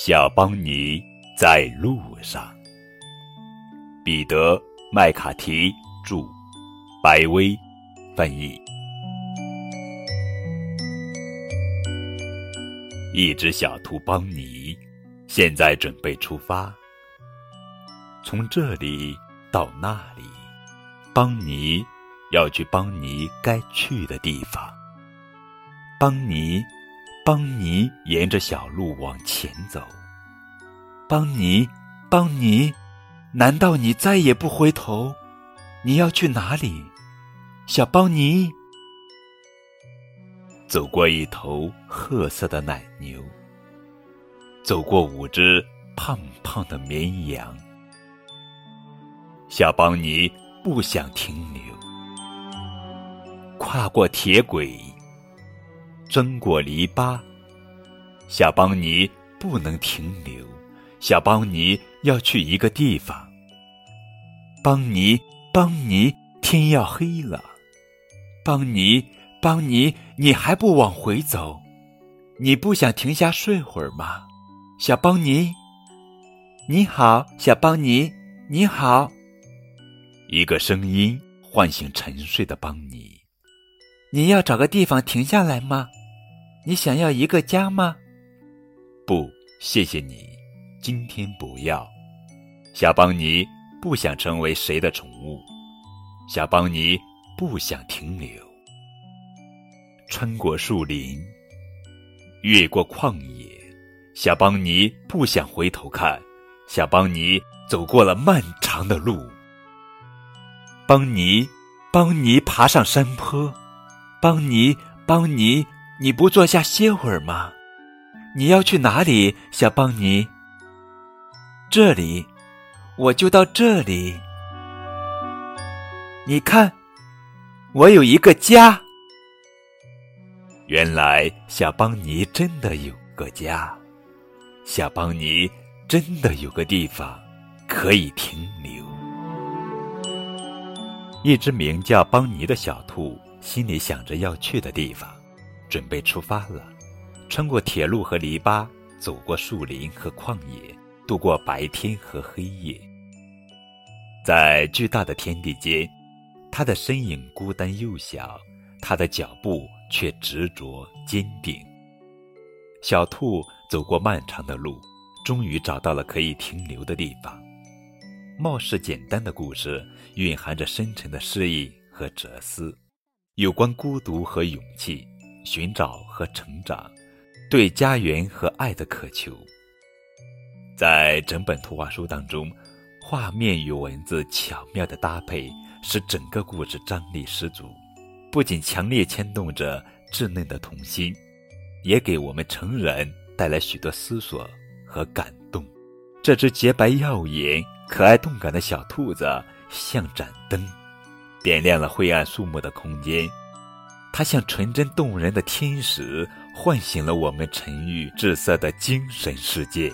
小邦尼在路上。彼得·麦卡提著，白威翻译。一只小兔邦尼，现在准备出发。从这里到那里，邦尼要去邦尼该去的地方。邦尼。邦尼沿着小路往前走。邦尼，邦尼，难道你再也不回头？你要去哪里，小邦尼？走过一头褐色的奶牛，走过五只胖胖的绵羊。小邦尼不想停留，跨过铁轨。钻过篱笆，小邦尼不能停留。小邦尼要去一个地方。邦尼，邦尼，天要黑了。邦尼，邦尼，你还不往回走？你不想停下睡会儿吗？小邦尼，你好，小邦尼，你好。一个声音唤醒沉睡的邦尼。你要找个地方停下来吗？你想要一个家吗？不，谢谢你，今天不要。小邦尼不想成为谁的宠物。小邦尼不想停留。穿过树林，越过旷野，小邦尼不想回头看。小邦尼走过了漫长的路。邦尼，邦尼爬上山坡。邦尼，邦尼。你不坐下歇会儿吗？你要去哪里，小邦尼？这里，我就到这里。你看，我有一个家。原来，小邦尼真的有个家，小邦尼真的有个地方可以停留。一只名叫邦尼的小兔心里想着要去的地方。准备出发了，穿过铁路和篱笆，走过树林和旷野，度过白天和黑夜。在巨大的天地间，他的身影孤单又小，他的脚步却执着坚定。小兔走过漫长的路，终于找到了可以停留的地方。貌似简单的故事，蕴含着深沉的诗意和哲思，有关孤独和勇气。寻找和成长，对家园和爱的渴求，在整本图画书当中，画面与文字巧妙的搭配，使整个故事张力十足。不仅强烈牵动着稚嫩的童心，也给我们成人带来许多思索和感动。这只洁白耀眼、可爱动感的小兔子，像盏灯，点亮了灰暗肃穆的空间。它像纯真动人的天使，唤醒了我们沉郁滞涩的精神世界。